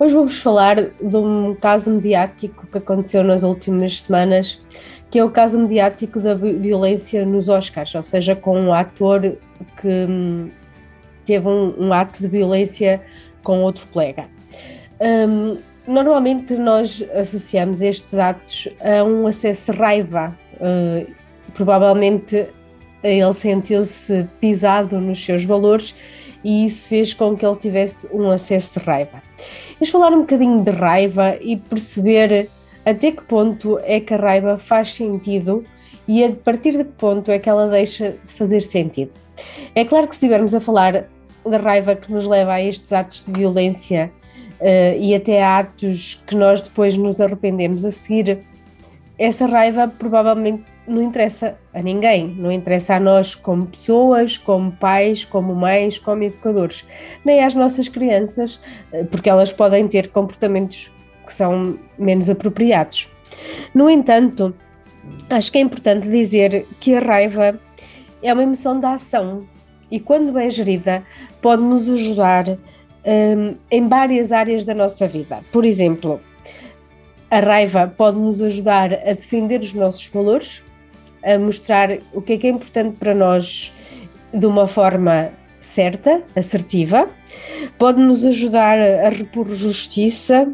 Hoje vou-vos falar de um caso mediático que aconteceu nas últimas semanas que é o caso mediático da violência nos Oscars, ou seja, com um ator que hum, teve um, um ato de violência com outro colega. Um, normalmente nós associamos estes atos a um acesso de raiva, uh, provavelmente ele sentiu-se pisado nos seus valores e isso fez com que ele tivesse um acesso de raiva. Vamos falar um bocadinho de raiva e perceber até que ponto é que a raiva faz sentido e a partir de que ponto é que ela deixa de fazer sentido. É claro que se estivermos a falar da raiva que nos leva a estes atos de violência uh, e até a atos que nós depois nos arrependemos a seguir, essa raiva provavelmente não interessa a ninguém, não interessa a nós como pessoas, como pais, como mães, como educadores, nem às nossas crianças, eh, porque elas podem ter comportamentos que são menos apropriados. No entanto, acho que é importante dizer que a raiva é uma emoção da ação e, quando bem gerida, pode nos ajudar um, em várias áreas da nossa vida. Por exemplo, a raiva pode nos ajudar a defender os nossos valores, a mostrar o que é que é importante para nós de uma forma certa, assertiva, pode nos ajudar a repor justiça,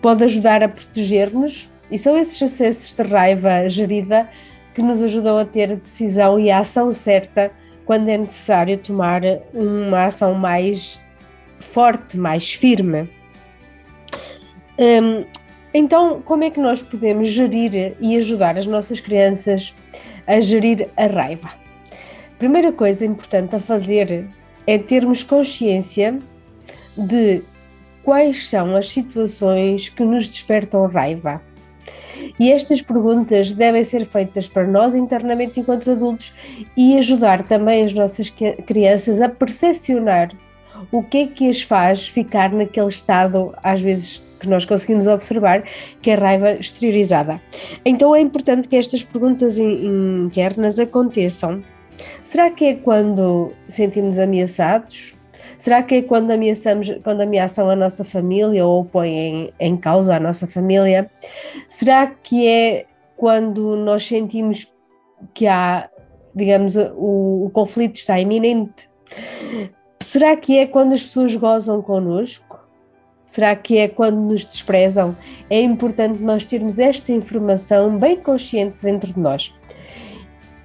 pode ajudar a proteger-nos e são esses acessos de raiva gerida que nos ajudam a ter a decisão e a ação certa quando é necessário tomar uma ação mais forte, mais firme. Hum, então, como é que nós podemos gerir e ajudar as nossas crianças a gerir a raiva? Primeira coisa importante a fazer é termos consciência de quais são as situações que nos despertam raiva. E estas perguntas devem ser feitas para nós internamente enquanto adultos e ajudar também as nossas crianças a percepcionar o que é que as faz ficar naquele estado, às vezes que nós conseguimos observar, que é raiva exteriorizada. Então é importante que estas perguntas internas aconteçam. Será que é quando sentimos ameaçados? Será que é quando ameaçamos, quando ameaçam a nossa família ou põem em, em causa a nossa família? Será que é quando nós sentimos que há, digamos, o, o conflito está iminente? Será que é quando as pessoas gozam connosco? Será que é quando nos desprezam? É importante nós termos esta informação bem consciente dentro de nós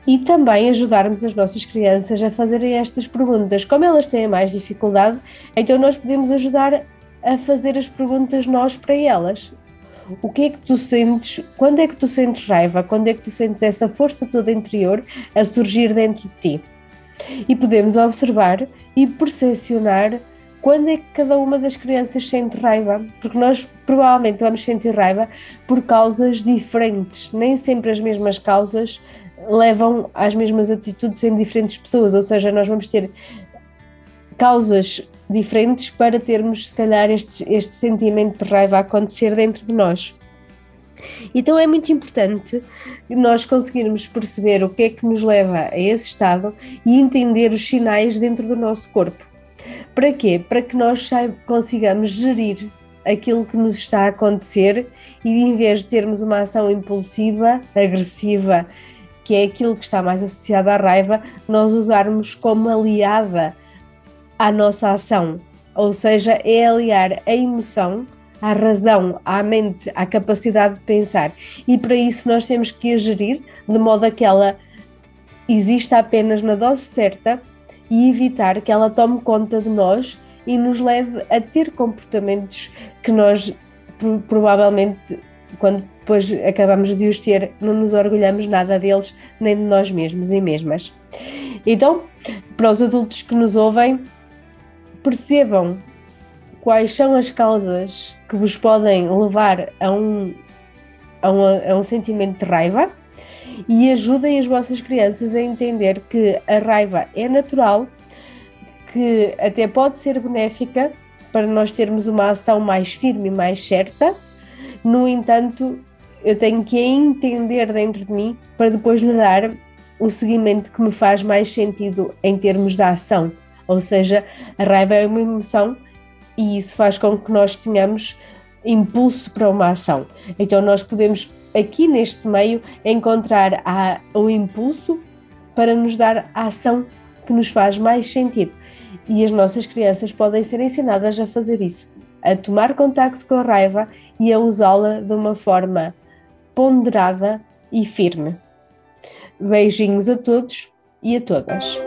e também ajudarmos as nossas crianças a fazerem estas perguntas. Como elas têm mais dificuldade, então nós podemos ajudar a fazer as perguntas nós para elas. O que é que tu sentes? Quando é que tu sentes raiva? Quando é que tu sentes essa força toda interior a surgir dentro de ti? E podemos observar e percepcionar quando é que cada uma das crianças sente raiva, porque nós provavelmente vamos sentir raiva por causas diferentes, nem sempre as mesmas causas levam às mesmas atitudes em diferentes pessoas, ou seja, nós vamos ter causas diferentes para termos, se calhar, este, este sentimento de raiva a acontecer dentro de nós. Então é muito importante nós conseguirmos perceber o que é que nos leva a esse estado e entender os sinais dentro do nosso corpo. Para quê? Para que nós consigamos gerir aquilo que nos está a acontecer e em vez de termos uma ação impulsiva, agressiva que é aquilo que está mais associado à raiva, nós usarmos como aliada à nossa ação. Ou seja, é aliar a emoção à razão, à mente, à capacidade de pensar. E para isso nós temos que a gerir de modo a que ela exista apenas na dose certa e evitar que ela tome conta de nós e nos leve a ter comportamentos que nós provavelmente quando depois acabamos de os ter, não nos orgulhamos nada deles, nem de nós mesmos e mesmas. Então, para os adultos que nos ouvem, percebam quais são as causas que vos podem levar a um, a um, a um sentimento de raiva e ajudem as vossas crianças a entender que a raiva é natural, que até pode ser benéfica para nós termos uma ação mais firme e mais certa. No entanto, eu tenho que entender dentro de mim para depois lhe dar o seguimento que me faz mais sentido em termos da ação. Ou seja, a raiva é uma emoção e isso faz com que nós tenhamos impulso para uma ação. Então, nós podemos aqui neste meio encontrar a, o impulso para nos dar a ação que nos faz mais sentido. E as nossas crianças podem ser ensinadas a fazer isso, a tomar contacto com a raiva e a usá-la de uma forma ponderada e firme. Beijinhos a todos e a todas.